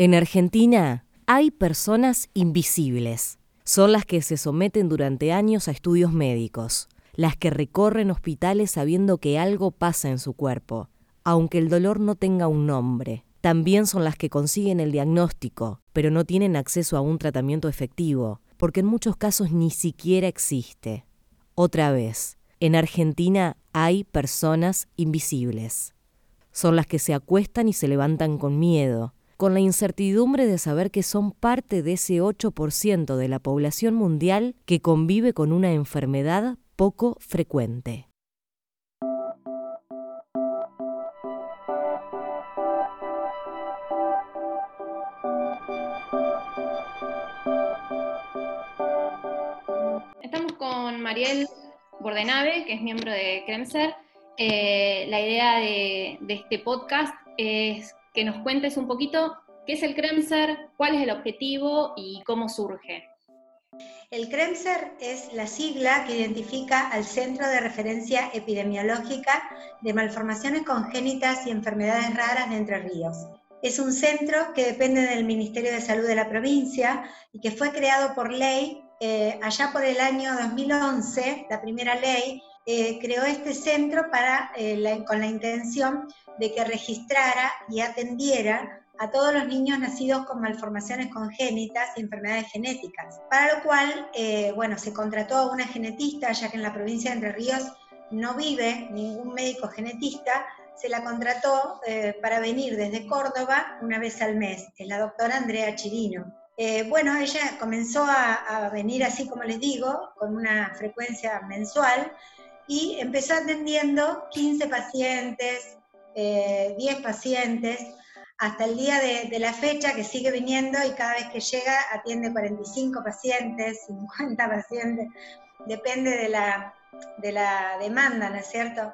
En Argentina hay personas invisibles. Son las que se someten durante años a estudios médicos, las que recorren hospitales sabiendo que algo pasa en su cuerpo, aunque el dolor no tenga un nombre. También son las que consiguen el diagnóstico, pero no tienen acceso a un tratamiento efectivo, porque en muchos casos ni siquiera existe. Otra vez, en Argentina hay personas invisibles. Son las que se acuestan y se levantan con miedo, con la incertidumbre de saber que son parte de ese 8% de la población mundial que convive con una enfermedad poco frecuente. Estamos con Mariel Bordenave, que es miembro de Kremser. Eh, la idea de, de este podcast es que nos cuentes un poquito qué es el CREMSER, cuál es el objetivo y cómo surge. El CREMSER es la sigla que identifica al Centro de Referencia Epidemiológica de Malformaciones Congénitas y Enfermedades Raras de Entre Ríos. Es un centro que depende del Ministerio de Salud de la provincia y que fue creado por ley eh, allá por el año 2011, la primera ley, eh, creó este centro eh, con la intención de que registrara y atendiera a todos los niños nacidos con malformaciones congénitas y enfermedades genéticas, para lo cual, eh, bueno, se contrató a una genetista, ya que en la provincia de Entre Ríos no vive ningún médico genetista, se la contrató para venir desde Córdoba una vez al mes, es la doctora Andrea Chirino. Bueno, ella comenzó a, a venir así como les digo, con una frecuencia mensual, y empezó atendiendo 15 pacientes, 10 eh, pacientes, hasta el día de, la fecha que sigue viniendo y cada vez que llega atiende 45 pacientes, 50 pacientes, depende de la, de la demanda, ¿no es cierto?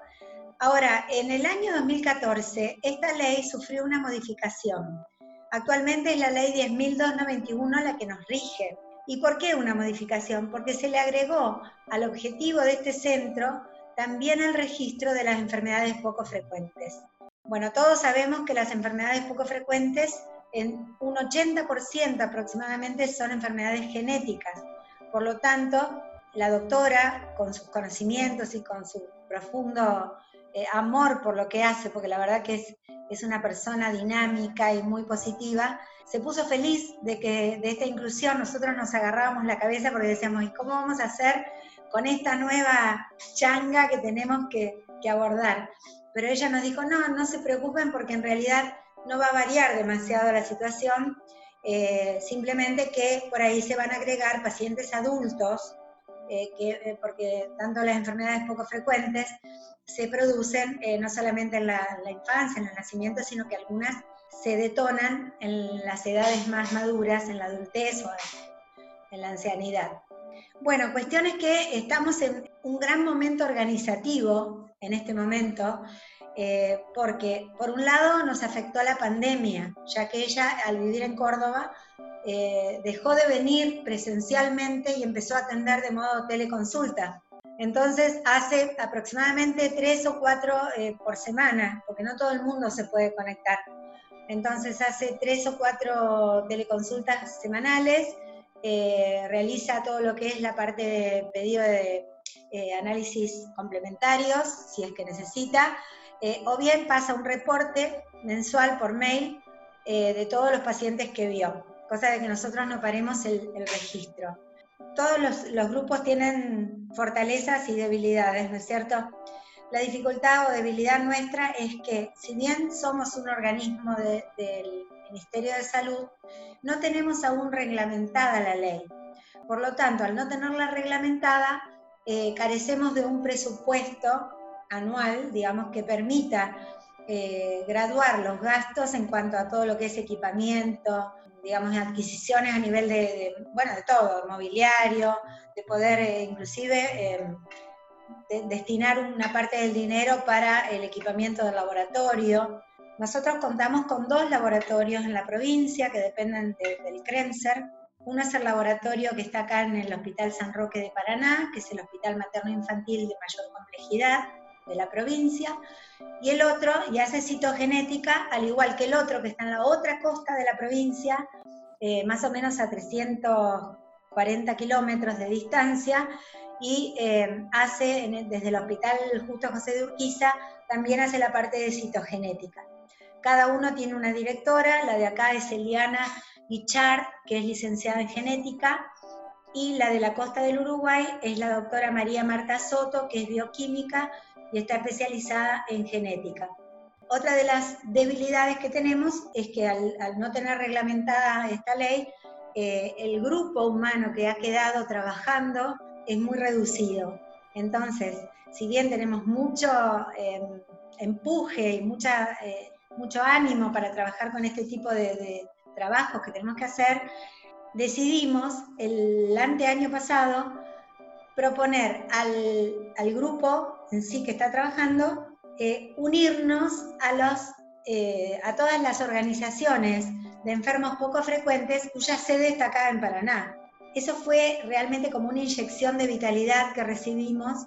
Ahora, en el año 2014, esta ley sufrió una modificación. Actualmente es la ley 10.291 la que nos rige. ¿Y por qué una modificación? Porque se le agregó al objetivo de este centro también el registro de las enfermedades poco frecuentes. Bueno, todos sabemos que las enfermedades poco frecuentes, en un 80% aproximadamente, son enfermedades genéticas. Por lo tanto, la doctora, con sus conocimientos y con su profundo eh, amor por lo que hace, porque la verdad que es, es una persona dinámica y muy positiva, se puso feliz de que de esta inclusión nosotros nos agarrábamos la cabeza porque decíamos, ¿y cómo vamos a hacer con esta nueva changa que tenemos que, abordar? pero ella nos dijo, no, no se preocupen porque en realidad no va a variar demasiado la situación, eh, simplemente que por ahí se van a agregar pacientes adultos, eh, que, eh, porque tanto las enfermedades poco frecuentes se producen no solamente en la, infancia, en el nacimiento, sino que algunas se detonan en las edades más maduras, en la adultez o en la ancianidad. Bueno, cuestión es que estamos en un gran momento organizativo en este momento, eh, porque por un lado nos afectó la pandemia, ya que ella al vivir en Córdoba eh, dejó de venir presencialmente y empezó a atender de modo teleconsulta. Entonces hace aproximadamente tres o cuatro eh, por semana, porque no todo el mundo se puede conectar. Entonces hace tres o cuatro teleconsultas semanales, realiza todo lo que es la parte de pedido de eh, análisis complementarios, si es que necesita, eh, o bien pasa un reporte mensual por mail eh, de todos los pacientes que vio, cosa de que nosotros no paremos el, registro. Todos los, grupos tienen fortalezas y debilidades, ¿no es cierto? La dificultad o debilidad nuestra es que si bien somos un organismo del Ministerio de Salud, no tenemos aún reglamentada la ley. Por lo tanto, al no tenerla reglamentada, eh, carecemos de un presupuesto anual, digamos, que permita eh, graduar los gastos en cuanto a todo lo que es equipamiento, digamos, adquisiciones a nivel de, bueno, de todo, mobiliario, de poder eh, inclusive destinar una parte del dinero para el equipamiento del laboratorio. Nosotros contamos con dos laboratorios en la provincia que dependen del CREMSER, uno es el laboratorio que está acá en el Hospital San Roque de Paraná, que es el Hospital Materno Infantil de mayor complejidad. De la provincia, y el otro ya hace citogenética, al igual que el otro que está en la otra costa de la provincia, eh, más o menos a 340 kilómetros de distancia, y eh, hace desde el Hospital Justo José de Urquiza, también hace la parte de citogenética. Cada uno tiene una directora, la de acá es Eliana Guichard, que es licenciada en genética, y la de la costa del Uruguay es la doctora María Marta Soto, que es bioquímica y está especializada en genética. Otra de las debilidades que tenemos es que al, no tener reglamentada esta ley, eh, el grupo humano que ha quedado trabajando es muy reducido. Entonces, si bien tenemos mucho eh, empuje y eh, mucho ánimo para trabajar con este tipo de, de trabajos que tenemos que hacer, decidimos el anteaño pasado proponer al, grupo en sí que está trabajando eh, unirnos a, los, eh, a todas las organizaciones de enfermos poco frecuentes cuya sede está acá en Paraná. Eso fue realmente como una inyección de vitalidad que recibimos,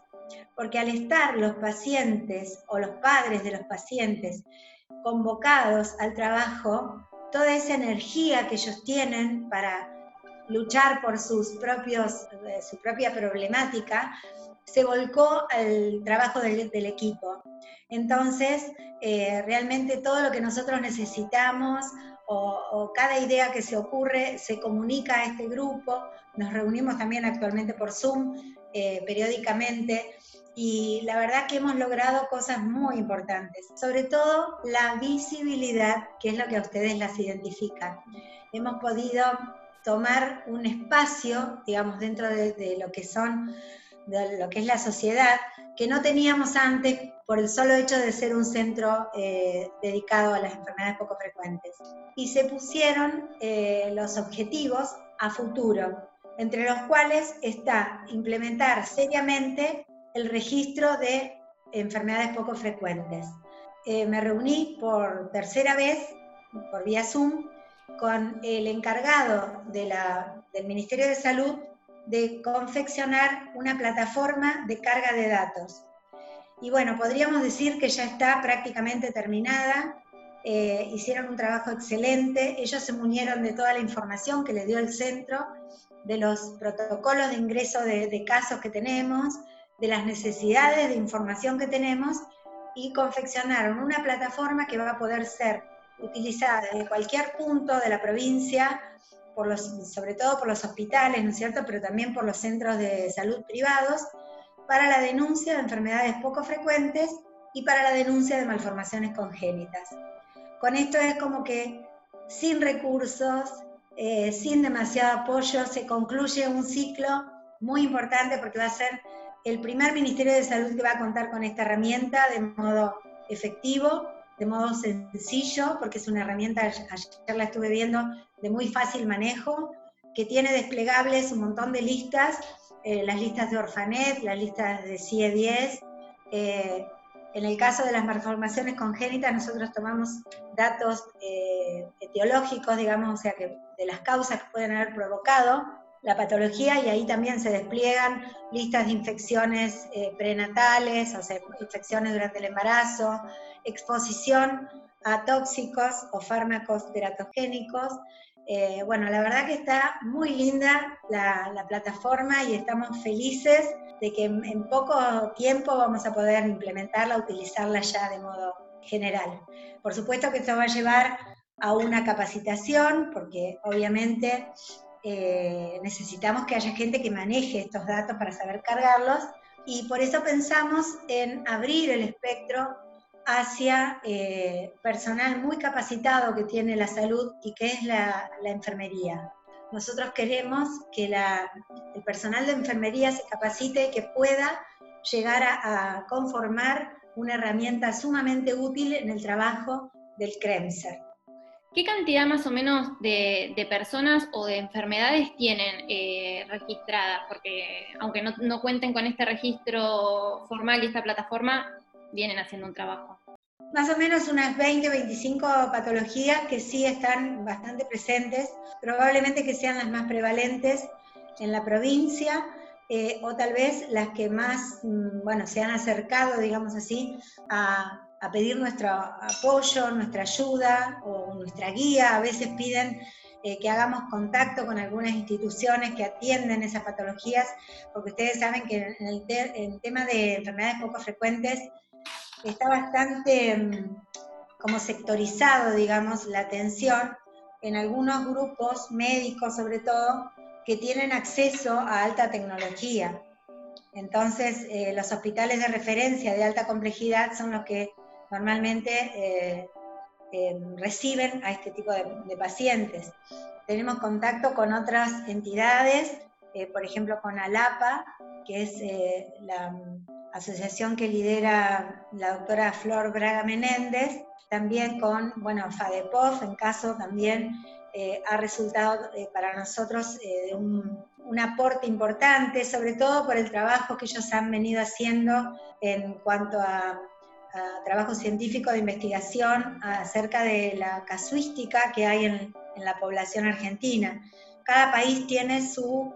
porque al estar los pacientes o los padres de los pacientes convocados al trabajo, toda esa energía que ellos tienen para luchar por sus propios, eh, su propia problemática, se volcó al trabajo del, equipo. Entonces, eh, realmente todo lo que nosotros necesitamos o, cada idea que se ocurre se comunica a este grupo. Nos reunimos también actualmente por Zoom eh, periódicamente y la verdad que hemos logrado cosas muy importantes, sobre todo la visibilidad, que es lo que a ustedes las identifica. Hemos podido tomar un espacio, digamos, dentro de, lo que son, de lo que es la sociedad, que no teníamos antes por el solo hecho de ser un centro eh, dedicado a las enfermedades poco frecuentes. Y se pusieron eh, los objetivos a futuro, entre los cuales está implementar seriamente el registro de enfermedades poco frecuentes. Eh, me reuní por tercera vez, por vía Zoom, con el encargado del Ministerio de Salud de confeccionar una plataforma de carga de datos. Y bueno, podríamos decir que ya está prácticamente terminada, eh, hicieron un trabajo excelente, ellos se munieron de toda la información que le dio el centro, de los protocolos de ingreso de casos que tenemos, de las necesidades de información que tenemos y confeccionaron una plataforma que va a poder ser utilizada desde cualquier punto de la provincia, sobre todo por los hospitales, ¿no es cierto?, pero también por los centros de salud privados, para la denuncia de enfermedades poco frecuentes y para la denuncia de malformaciones congénitas. Con esto es como que sin recursos, eh, sin demasiado apoyo, se concluye un ciclo muy importante porque va a ser el primer Ministerio de Salud que va a contar con esta herramienta de modo efectivo de modo sencillo, porque es una herramienta, ayer la estuve viendo, de muy fácil manejo, que tiene desplegables un montón de listas, eh, las listas de Orfanet, las listas de CIE10. Eh, en el caso de las malformaciones congénitas, nosotros tomamos datos eh, etiológicos, digamos, o sea, que de las causas que pueden haber provocado la patología y ahí también se despliegan listas de infecciones prenatales, o sea, infecciones durante el embarazo, exposición a tóxicos o fármacos teratogénicos. Eh, bueno, la verdad que está muy linda la, plataforma y estamos felices de que en, poco tiempo vamos a poder implementarla, utilizarla ya de modo general. Por supuesto que esto va a llevar a una capacitación, porque obviamente eh, necesitamos que haya gente que maneje estos datos para saber cargarlos, y por eso pensamos en abrir el espectro hacia eh, personal muy capacitado que tiene la salud y que es la, enfermería. Nosotros queremos que el personal de enfermería se capacite y que pueda llegar a, conformar una herramienta sumamente útil en el trabajo del CREMSER. ¿Qué cantidad más o menos de, personas o de enfermedades tienen eh, registradas? Porque aunque no, cuenten con este registro formal y esta plataforma, vienen haciendo un trabajo. Más o menos unas 20, 25 patologías que sí están bastante presentes, probablemente que sean las más prevalentes en la provincia. eh, o tal vez las que más, mm, bueno, se han acercado, digamos así, a, pedir nuestro apoyo, nuestra ayuda o nuestra guía. A veces piden eh, que hagamos contacto con algunas instituciones que atienden esas patologías, porque ustedes saben que en el, tema de enfermedades poco frecuentes está bastante mm, como sectorizado, digamos, la atención en algunos grupos médicos sobre todo que tienen acceso a alta tecnología. Entonces, eh, los hospitales de referencia de alta complejidad son los que normalmente eh, eh, reciben a este tipo de, pacientes. Tenemos contacto con otras entidades, por ejemplo con ALAPA, que es la asociación que lidera la doctora Flor Braga Menéndez, también con, bueno, FADEPOF, en caso también eh, ha resultado eh, para nosotros eh, un, aporte importante, sobre todo por el trabajo que ellos han venido haciendo en cuanto a, trabajo científico de investigación acerca de la casuística que hay en, en la población argentina. Cada país tiene su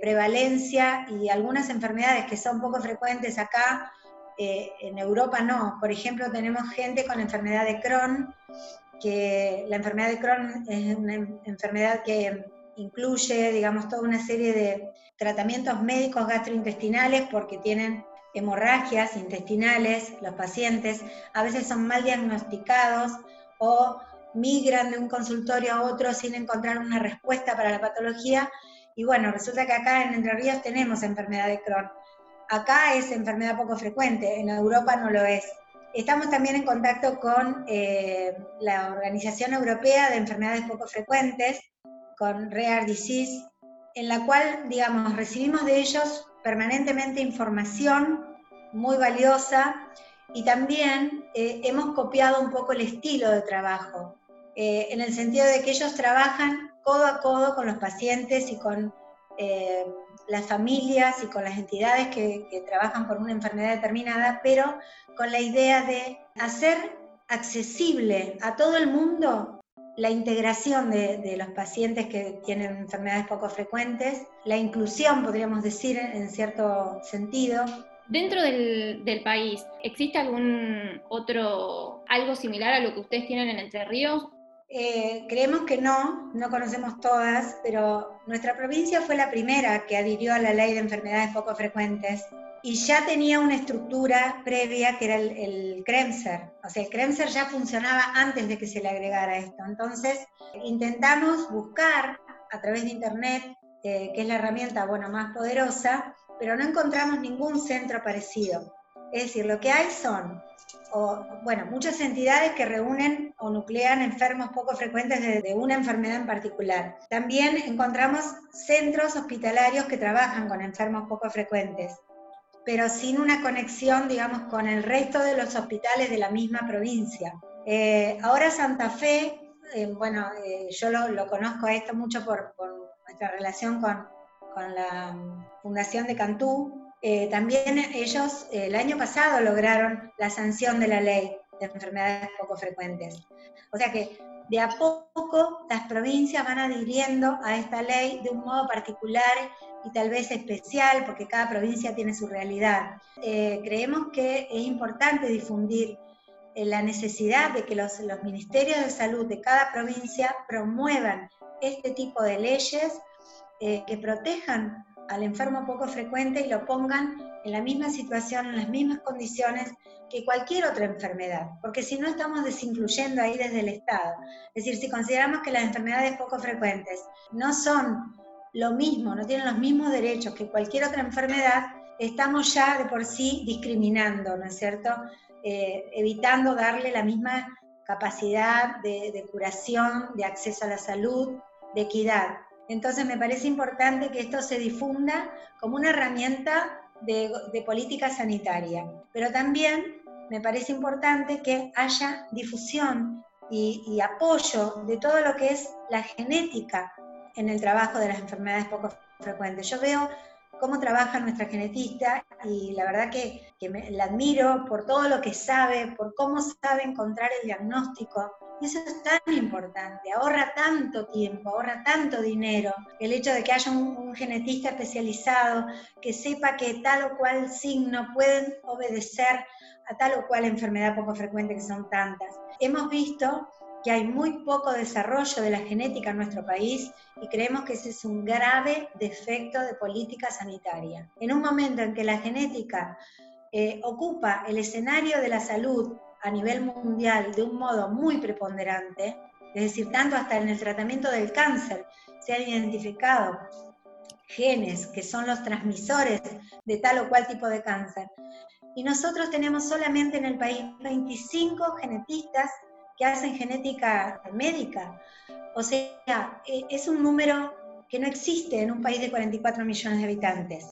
prevalencia y algunas enfermedades que son poco frecuentes acá, en Europa no. Por ejemplo, tenemos gente con enfermedad de Crohn que la enfermedad de Crohn es una enfermedad que incluye, digamos, toda una serie de tratamientos médicos gastrointestinales porque tienen hemorragias intestinales, los pacientes a veces son mal diagnosticados o migran de un consultorio a otro sin encontrar una respuesta para la patología. Y bueno, resulta que acá en Entre Ríos tenemos enfermedad de Crohn. Acá es enfermedad poco frecuente, en Europa no lo es. Estamos también en contacto con eh, la Organización Europea de Enfermedades Poco Frecuentes, con Rare Disease, en la cual, digamos, recibimos de ellos permanentemente información muy valiosa y también eh, hemos copiado un poco el estilo de trabajo, eh, en el sentido de que ellos trabajan codo a codo con los pacientes y con las familias y con las entidades que, trabajan por una enfermedad determinada, pero con la idea de hacer accesible a todo el mundo la integración de, los pacientes que tienen enfermedades poco frecuentes, la inclusión, podríamos decir, en cierto sentido. Dentro del, del, país, ¿existe algún otro, algo similar a lo que ustedes tienen en Entre Ríos? Eh, creemos que no, no conocemos todas, pero nuestra provincia fue la primera que adhirió a la ley de enfermedades poco frecuentes y ya tenía una estructura previa que era el, CREMSER. O sea, el CREMSER ya funcionaba antes de que se le agregara esto. Entonces, intentamos buscar a través de Internet, eh, que es la herramienta bueno, más poderosa, pero no encontramos ningún centro parecido. Es decir, lo que hay son bueno, muchas entidades que reúnen o nuclean enfermos poco frecuentes de, una enfermedad en particular. También encontramos centros hospitalarios que trabajan con enfermos poco frecuentes, pero sin una conexión, digamos, con el resto de los hospitales de la misma provincia. Eh, ahora Santa Fe, eh, bueno, eh, yo lo, conozco esto mucho por, nuestra relación con, con la Fundación de Cantú, eh, también ellos el año pasado lograron la sanción de la ley de enfermedades poco frecuentes. O sea que de a poco las provincias van adhiriendo a esta ley de un modo particular y tal vez especial, porque cada provincia tiene su realidad. Eh, creemos que es importante difundir eh, la necesidad de que los, los ministerios de salud de cada provincia promuevan este tipo de leyes que protejan al enfermo poco frecuente y lo pongan en la misma situación, en las mismas condiciones que cualquier otra enfermedad, porque si no estamos desincluyendo ahí desde el Estado. Es decir, si consideramos que las enfermedades poco frecuentes no son lo mismo, no tienen los mismos derechos que cualquier otra enfermedad, estamos ya de por sí discriminando, ¿no es cierto? Eh, evitando darle la misma capacidad de curación, de acceso a la salud, de equidad. Entonces me parece importante que esto se difunda como una herramienta de, política sanitaria, pero también me parece importante que haya difusión y, apoyo de todo lo que es la genética en el trabajo de las enfermedades poco frecuentes. Yo veo cómo trabaja nuestra genetista y la verdad que, la admiro por todo lo que sabe, por cómo sabe encontrar el diagnóstico Eso es tan importante, ahorra tanto tiempo, ahorra tanto dinero. El hecho de que haya un, genetista especializado que sepa que tal o cual signo pueden obedecer a tal o cual enfermedad poco frecuente que son tantas. Hemos visto que hay muy poco desarrollo de la genética en nuestro país y creemos que ese es un grave defecto de política sanitaria. En un momento en que la genética eh, ocupa el escenario de la salud a nivel mundial de un modo muy preponderante, es decir, tanto hasta en el tratamiento del cáncer se han identificado genes que son los transmisores de tal o cual tipo de cáncer. Y nosotros tenemos solamente en el país 25 genetistas que hacen genética médica. O sea, e, es un número que no existe en un país de 44 millones de habitantes.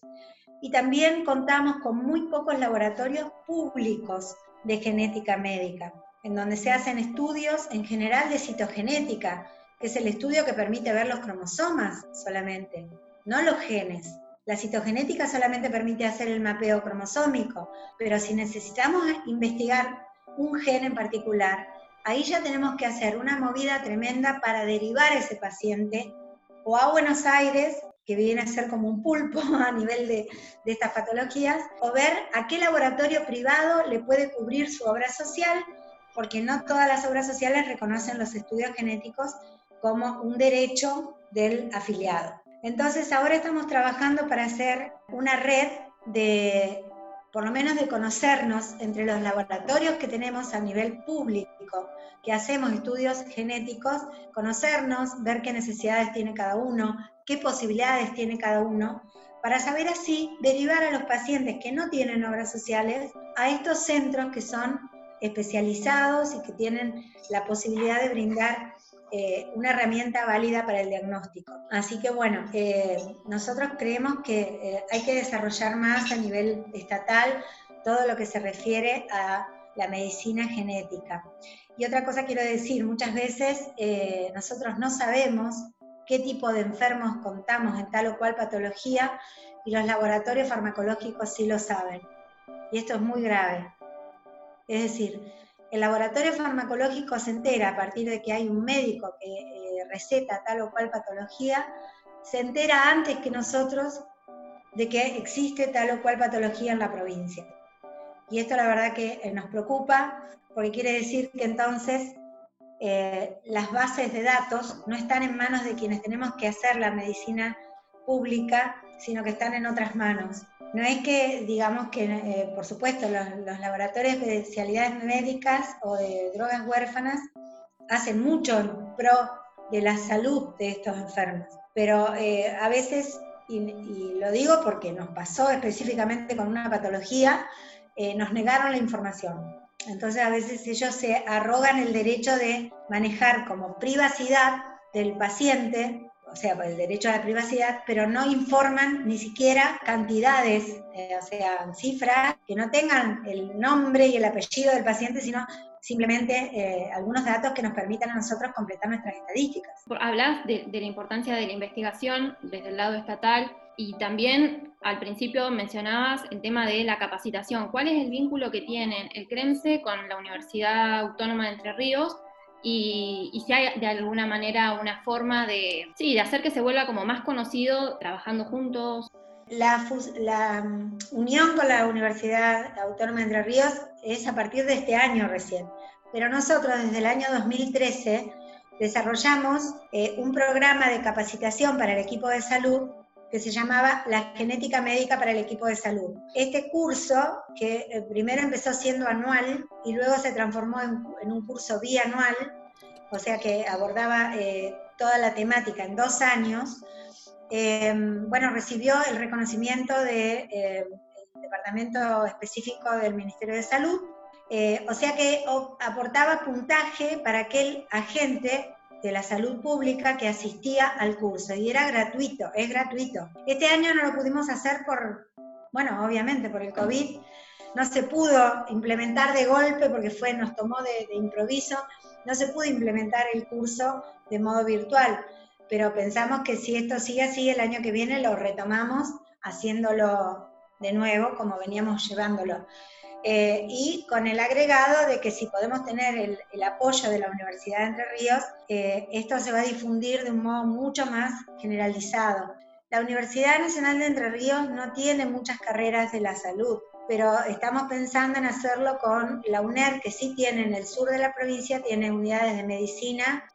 Y también contamos con muy pocos laboratorios públicos de genética médica, en donde se hacen estudios en general de citogenética, que es el estudio que permite ver los cromosomas solamente, no los genes. La citogenética solamente permite hacer el mapeo cromosómico, pero si necesitamos investigar un gen en particular, ahí ya tenemos que hacer una movida tremenda para derivar ese paciente o a Buenos Aires que viene a ser como un pulpo a nivel de, estas patologías, o ver a qué laboratorio privado le puede cubrir su obra social, porque no todas las obras sociales reconocen los estudios genéticos como un derecho del afiliado. Entonces ahora estamos trabajando para hacer una red de, por lo menos de conocernos entre los laboratorios que tenemos a nivel público, que hacemos estudios genéticos, conocernos, ver qué necesidades tiene cada uno, qué posibilidades tiene cada uno, para saber así derivar a los pacientes que no tienen obras sociales a estos centros que son especializados y que tienen la posibilidad de brindar eh, una herramienta válida para el diagnóstico. Así que bueno, eh, nosotros creemos que eh, hay que desarrollar más a nivel estatal todo lo que se refiere a la medicina genética. Y otra cosa quiero decir, muchas veces nosotros no sabemos qué tipo de enfermos contamos en tal o cual patología y los laboratorios farmacológicos sí lo saben. Y esto es muy grave. Es decir, el laboratorio farmacológico se entera a partir de que hay un médico que eh, receta tal o cual patología, se entera antes que nosotros de que existe tal o cual patología en la provincia. Y esto la verdad que eh, nos preocupa porque quiere decir que entonces eh, las bases de datos no están en manos de quienes tenemos que hacer la medicina pública, sino que están en otras manos. No es que, digamos que, eh, por supuesto, los, laboratorios de especialidades médicas o de drogas huérfanas hacen mucho en pro de la salud de estos enfermos, pero eh, a veces, y, lo digo porque nos pasó específicamente con una patología, nos negaron la información. Entonces a veces ellos se arrogan el derecho de manejar como privacidad del paciente, o sea, el derecho a la privacidad, pero no informan ni siquiera cantidades, eh, o sea, cifras que no tengan el nombre y el apellido del paciente, sino simplemente eh, algunos datos que nos permitan a nosotros completar nuestras estadísticas. Hablas de, de la importancia de la investigación desde el lado estatal y también al principio mencionabas el tema de la capacitación. ¿Cuál es el vínculo que tienen el CREMSE con la Universidad Autónoma de Entre Ríos? Y, si hay de alguna manera una forma de, sí, de hacer que se vuelva como más conocido trabajando juntos. La, la mm, unión con la Universidad Autónoma de Entre Ríos es a partir de este año recién, pero nosotros desde el año 2013 desarrollamos eh, un programa de capacitación para el equipo de salud que se llamaba La genética médica para el equipo de salud. Este curso, que eh, primero empezó siendo anual y luego se transformó en, un curso bianual, o sea que abordaba eh, toda la temática en dos años, em, bueno, recibió el reconocimiento del de, Departamento Específico del Ministerio de Salud, eh, o sea que aportaba puntaje para aquel agente de la salud pública que asistía al curso y era gratuito, es gratuito. Este año no lo pudimos hacer por, bueno, obviamente por el COVID, no se pudo implementar de golpe porque fue, nos tomó de, de improviso, no se pudo implementar el curso de modo virtual, pero pensamos que si esto sigue así, el año que viene lo retomamos haciéndolo de nuevo como veníamos llevándolo. Eh, y con el agregado de que si podemos tener el, apoyo de la Universidad de Entre Ríos, eh, esto se va a difundir de un modo mucho más generalizado. La Universidad Nacional de Entre Ríos no tiene muchas carreras de la salud, pero estamos pensando en hacerlo con la UNER, que sí tiene en el sur de la provincia, tiene unidades de medicina,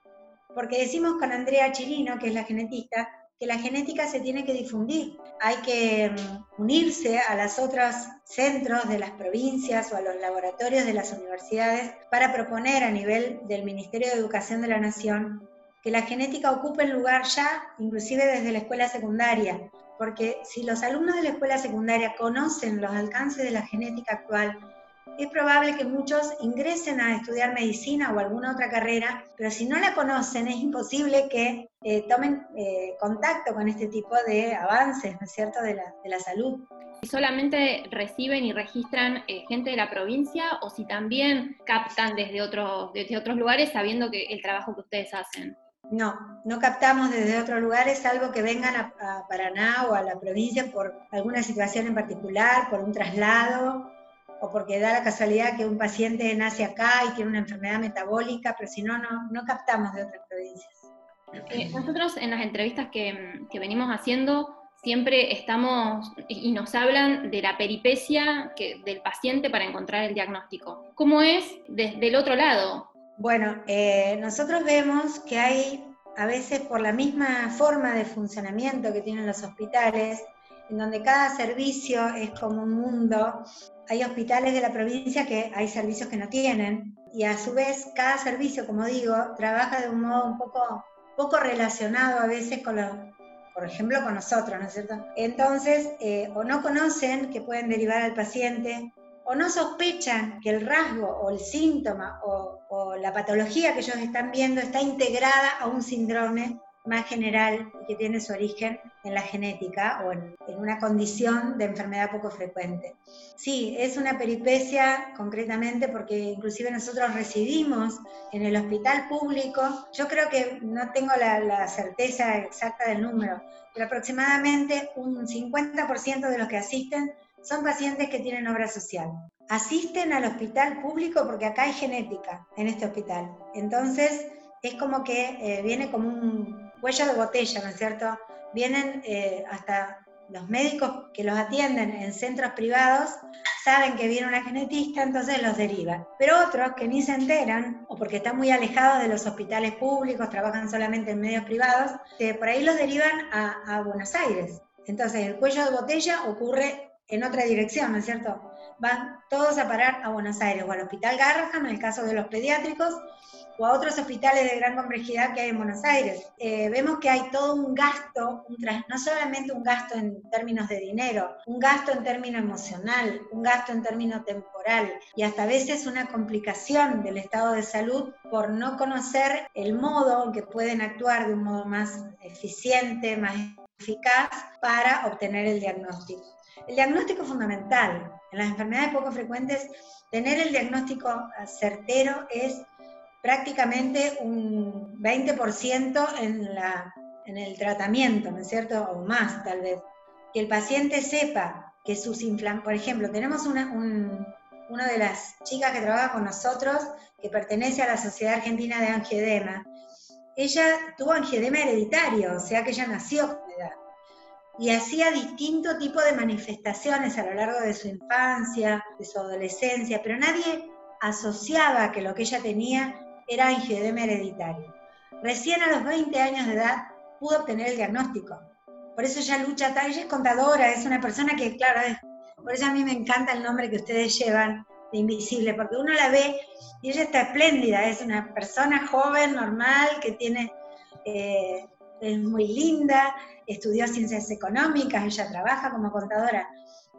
porque decimos con Andrea Chirino, que es la genetista, que la genética se tiene que difundir. Hay que mm, unirse a los otros centros de las provincias o a los laboratorios de las universidades para proponer a nivel del Ministerio de Educación de la Nación que la genética ocupe el lugar ya, inclusive desde la escuela secundaria, porque si los alumnos de la escuela secundaria conocen los alcances de la genética actual, es probable que muchos ingresen a estudiar medicina o alguna otra carrera, pero si no la conocen es imposible que eh, tomen eh, contacto con este tipo de avances, ¿no es cierto?, de la, de la salud. Si solamente reciben y registran eh, gente de la provincia o si también captan desde, otros desde otros lugares sabiendo que el trabajo que ustedes hacen. No, no captamos desde otros lugares, salvo que vengan a, a Paraná o a la provincia por alguna situación en particular, por un traslado o porque da la casualidad que un paciente nace acá y tiene una enfermedad metabólica, pero si no, no, captamos de otras provincias. Eh, nosotros en las entrevistas que, venimos haciendo siempre estamos y nos hablan de la peripecia que, del paciente para encontrar el diagnóstico. ¿Cómo es desde el otro lado? Bueno, eh, nosotros vemos que hay a veces por la misma forma de funcionamiento que tienen los hospitales, en donde cada servicio es como un mundo, hay hospitales de la provincia que hay servicios que no tienen y a su vez cada servicio, como digo, trabaja de un modo un poco, poco relacionado a veces con los, por ejemplo, con nosotros, ¿no es cierto? Entonces, eh, o no conocen que pueden derivar al paciente, o no sospechan que el rasgo o el síntoma o, o la patología que ellos están viendo está integrada a un síndrome más general que tiene su origen en la genética o en, una condición de enfermedad poco frecuente. Sí, es una peripecia concretamente porque inclusive nosotros residimos en el hospital público, yo creo que no tengo la, la certeza exacta del número, pero aproximadamente un 50% de los que asisten son pacientes que tienen obra social. Asisten al hospital público porque acá hay genética en este hospital. Entonces, es como que eh, viene como un, huella de botella, ¿no es cierto? Vienen eh, hasta los médicos que los atienden en centros privados saben que viene una genetista, entonces los derivan. Pero otros que ni se enteran, o porque están muy alejados de los hospitales públicos, trabajan solamente en medios privados, eh, por ahí los derivan a, a Buenos Aires. Entonces el cuello de botella ocurre en otra dirección, ¿no es cierto? Van todos a parar a Buenos Aires o al Hospital Garrahan, en el caso de los pediátricos, o a otros hospitales de gran complejidad que hay en Buenos Aires. Eh, vemos que hay todo un gasto, no solamente un gasto en términos de dinero, un gasto en términos emocional, un gasto en términos temporal y hasta a veces una complicación del estado de salud por no conocer el modo en que pueden actuar de un modo más eficiente, más eficaz para obtener el diagnóstico. El diagnóstico es fundamental. En las enfermedades poco frecuentes, tener el diagnóstico certero es prácticamente un 20% en, el tratamiento, ¿no es cierto? O más tal vez. Que el paciente sepa que sus inflamaciones, por ejemplo, tenemos una, una de las chicas que trabaja con nosotros, que pertenece a la Sociedad Argentina de Angiodema, ella tuvo angiodema hereditario, o sea que ella nació. Y hacía distinto tipo de manifestaciones a lo largo de su infancia, de su adolescencia, pero nadie asociaba que lo que ella tenía era angiodema hereditario. Recién a los 20 años de edad pudo obtener el diagnóstico. Por eso ella lucha, ella es contadora, es una persona que, claro, por eso a mí me encanta el nombre que ustedes llevan de Invisible, porque uno la ve y ella está espléndida, es una persona joven, normal, que tiene, eh, es muy linda, estudió ciencias económicas, ella trabaja como contadora,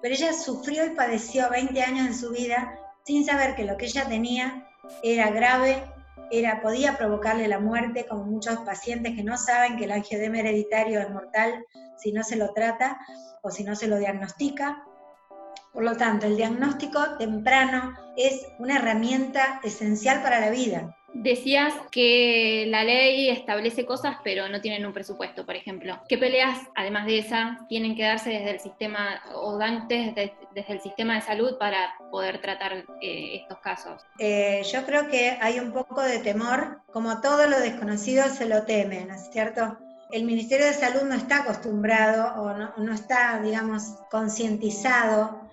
pero ella sufrió y padeció 20 años en su vida sin saber que lo que ella tenía era grave era, podía provocarle la muerte, como muchos pacientes que no saben que el angiodema hereditario es mortal si no se lo trata o si no se lo diagnostica. Por lo tanto, el diagnóstico temprano es una herramienta esencial para la vida. Decías que la ley establece cosas, pero no tienen un presupuesto, por ejemplo. ¿Qué peleas, además de esa, tienen que darse desde el sistema o dan desde, el sistema de salud para poder tratar eh, estos casos? Eh, yo creo que hay un poco de temor, como todo lo desconocido se lo temen, ¿no es cierto? El Ministerio de Salud no está acostumbrado o no, no está, digamos, concientizado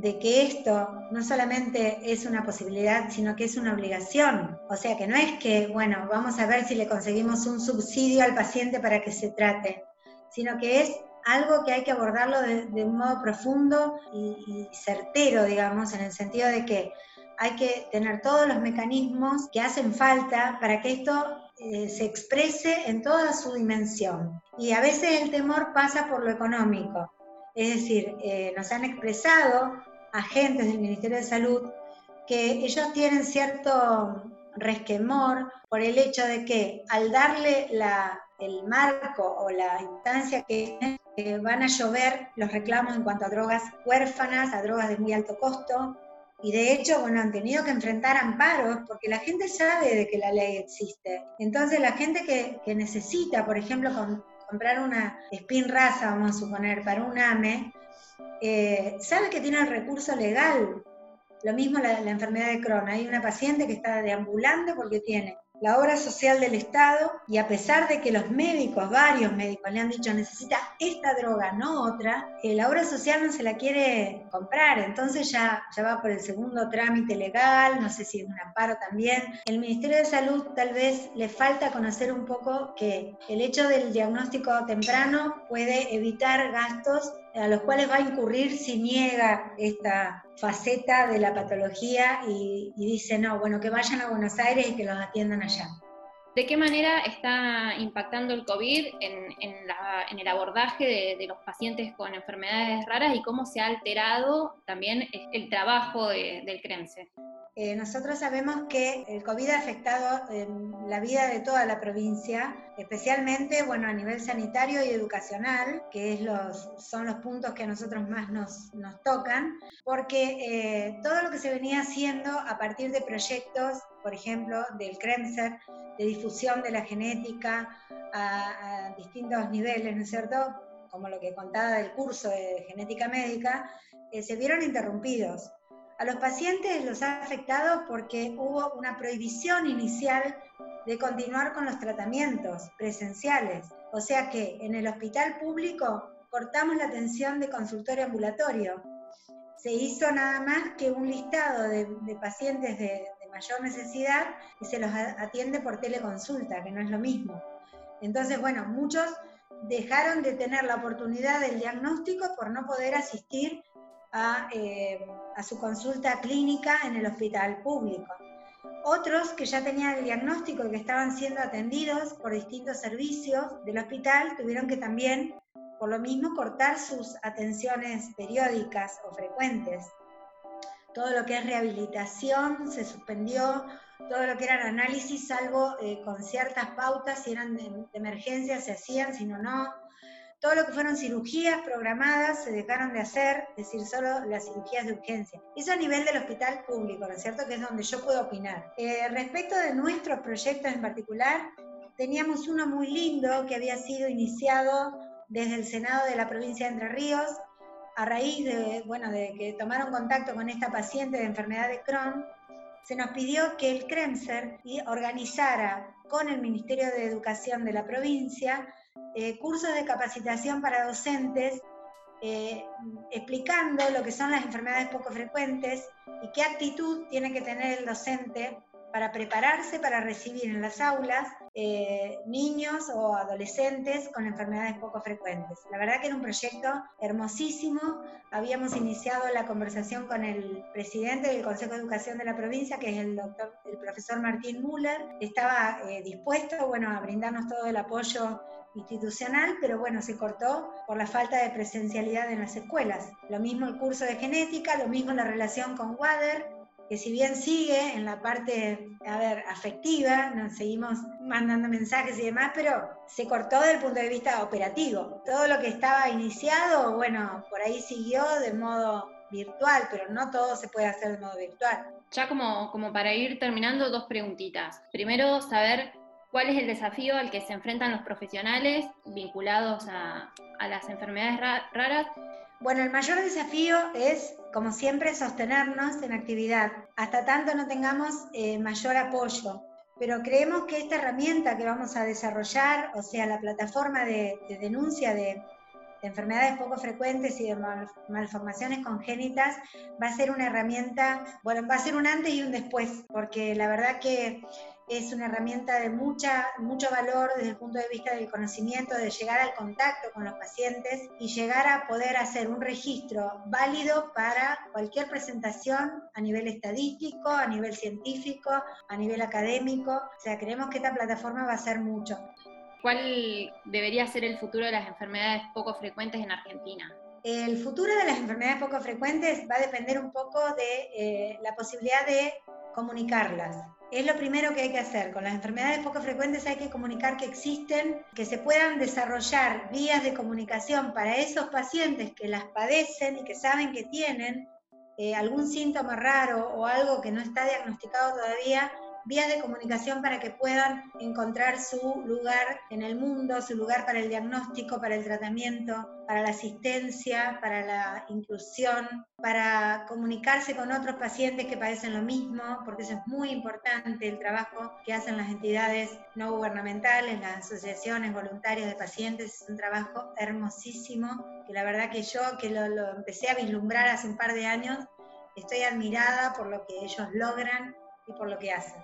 de que esto no solamente es una posibilidad, sino que es una obligación. O sea, que no es que, bueno, vamos a ver si le conseguimos un subsidio al paciente para que se trate, sino que es algo que hay que abordarlo de, un modo profundo y, certero, digamos, en el sentido de que hay que tener todos los mecanismos que hacen falta para que esto eh, se exprese en toda su dimensión. Y a veces el temor pasa por lo económico. Es decir, eh, nos han expresado agentes del Ministerio de Salud que ellos tienen cierto resquemor por el hecho de que al darle el marco o la instancia que van a llover los reclamos en cuanto a drogas huérfanas, a drogas de muy alto costo, y de hecho, bueno, han tenido que enfrentar amparos porque la gente sabe de que la ley existe. Entonces, la gente que, que necesita, por ejemplo, comprar una spin raza, vamos a suponer, para un AME, eh, sabe que tiene el recurso legal. Lo mismo la, enfermedad de Crohn. Hay una paciente que está deambulando porque tiene la obra social del Estado y a pesar de que los médicos, varios médicos le han dicho necesita esta droga, no otra, eh, la obra social no se la quiere comprar, entonces ya, ya va por el segundo trámite legal, no sé si es un amparo también. El Ministerio de Salud tal vez le falta conocer un poco que el hecho del diagnóstico temprano puede evitar gastos a los cuales va a incurrir si niega esta faceta de la patología y, dice, no, bueno, que vayan a Buenos Aires y que los atiendan allá. ¿De qué manera está impactando el COVID en, el abordaje de, los pacientes con enfermedades raras y cómo se ha alterado también el trabajo del CREMSE? Eh, nosotros sabemos que el COVID ha afectado la vida de toda la provincia, especialmente bueno, a nivel sanitario y educacional, que es los, son los puntos que a nosotros más nos, nos tocan, porque eh, todo lo que se venía haciendo a partir de proyectos, por ejemplo, del CREMSER, de difusión de la genética a, distintos niveles, ¿no es cierto? Como lo que contaba del curso de genética médica, eh, se vieron interrumpidos a los pacientes los ha afectado porque hubo una prohibición inicial de continuar con los tratamientos presenciales. O sea que en el hospital público cortamos la atención de consultorio ambulatorio. Se hizo nada más que un listado de, pacientes de, de mayor necesidad y se los atiende por teleconsulta, que no es lo mismo. Entonces, bueno, muchos dejaron de tener la oportunidad del diagnóstico por no poder asistir eh, a, su consulta clínica en el hospital público. Otros que ya tenían el diagnóstico y que estaban siendo atendidos por distintos servicios del hospital tuvieron que también, por lo mismo, cortar sus atenciones periódicas o frecuentes. Todo lo que es rehabilitación se suspendió, todo lo que eran análisis, salvo eh, con ciertas pautas, si eran de, emergencia se hacían, si no, no todo lo que fueron cirugías programadas se dejaron de hacer, es decir, solo las cirugías de urgencia. Eso a nivel del hospital público, ¿no es cierto? Que es donde yo puedo opinar. Eh, respecto de nuestros proyectos en particular, teníamos uno muy lindo que había sido iniciado desde el Senado de la provincia de Entre Ríos, a raíz de, bueno, de que tomaron contacto con esta paciente de enfermedad de Crohn, se nos pidió que el CREMSER organizara con el Ministerio de Educación de la provincia eh, cursos de capacitación para docentes eh, explicando lo que son las enfermedades poco frecuentes y qué actitud tiene que tener el docente para prepararse para recibir en las aulas eh, niños o adolescentes con enfermedades poco frecuentes. La verdad que era un proyecto hermosísimo. Habíamos iniciado la conversación con el presidente del Consejo de Educación de la provincia, que es el doctor, el profesor Martín Müller. Estaba eh, dispuesto, bueno, a brindarnos todo el apoyo institucional, pero bueno, se cortó por la falta de presencialidad en las escuelas. Lo mismo el curso de genética, lo mismo la relación con WADER, que si bien sigue en la parte, a ver, afectiva, nos seguimos mandando mensajes y demás, pero se cortó desde el punto de vista operativo. Todo lo que estaba iniciado, bueno, por ahí siguió de modo virtual, pero no todo se puede hacer de modo virtual. Ya como, como para ir terminando, dos preguntitas. Primero, saber cuál es el desafío al que se enfrentan los profesionales vinculados a, las enfermedades raras. Bueno, el mayor desafío es, como siempre, sostenernos en actividad, hasta tanto no tengamos eh, mayor apoyo. Pero creemos que esta herramienta que vamos a desarrollar, o sea, la plataforma de denuncia de, de enfermedades poco frecuentes y de malformaciones congénitas va a ser una herramienta, bueno, va a ser un antes y un después, porque la verdad que es una herramienta de mucha, mucho valor desde el punto de vista del conocimiento, de llegar al contacto con los pacientes y llegar a poder hacer un registro válido para cualquier presentación a nivel estadístico, a nivel científico, a nivel académico. O sea, creemos que esta plataforma va a ser mucho. ¿Cuál debería ser el futuro de las enfermedades poco frecuentes en Argentina? El futuro de las enfermedades poco frecuentes va a depender un poco de eh, la posibilidad de comunicarlas. Es lo primero que hay que hacer. Con las enfermedades poco frecuentes hay que comunicar que existen, que se puedan desarrollar vías de comunicación para esos pacientes que las padecen y que saben que tienen eh, algún síntoma raro o algo que no está diagnosticado todavía vías de comunicación para que puedan encontrar su lugar en el mundo, su lugar para el diagnóstico, para el tratamiento, para la asistencia, para la inclusión, para comunicarse con otros pacientes que padecen lo mismo, porque eso es muy importante, el trabajo que hacen las entidades no gubernamentales, las asociaciones voluntarias de pacientes, es un trabajo hermosísimo, que la verdad que yo, que lo, lo empecé a vislumbrar hace un par de años, estoy admirada por lo que ellos logran por lo que hacen.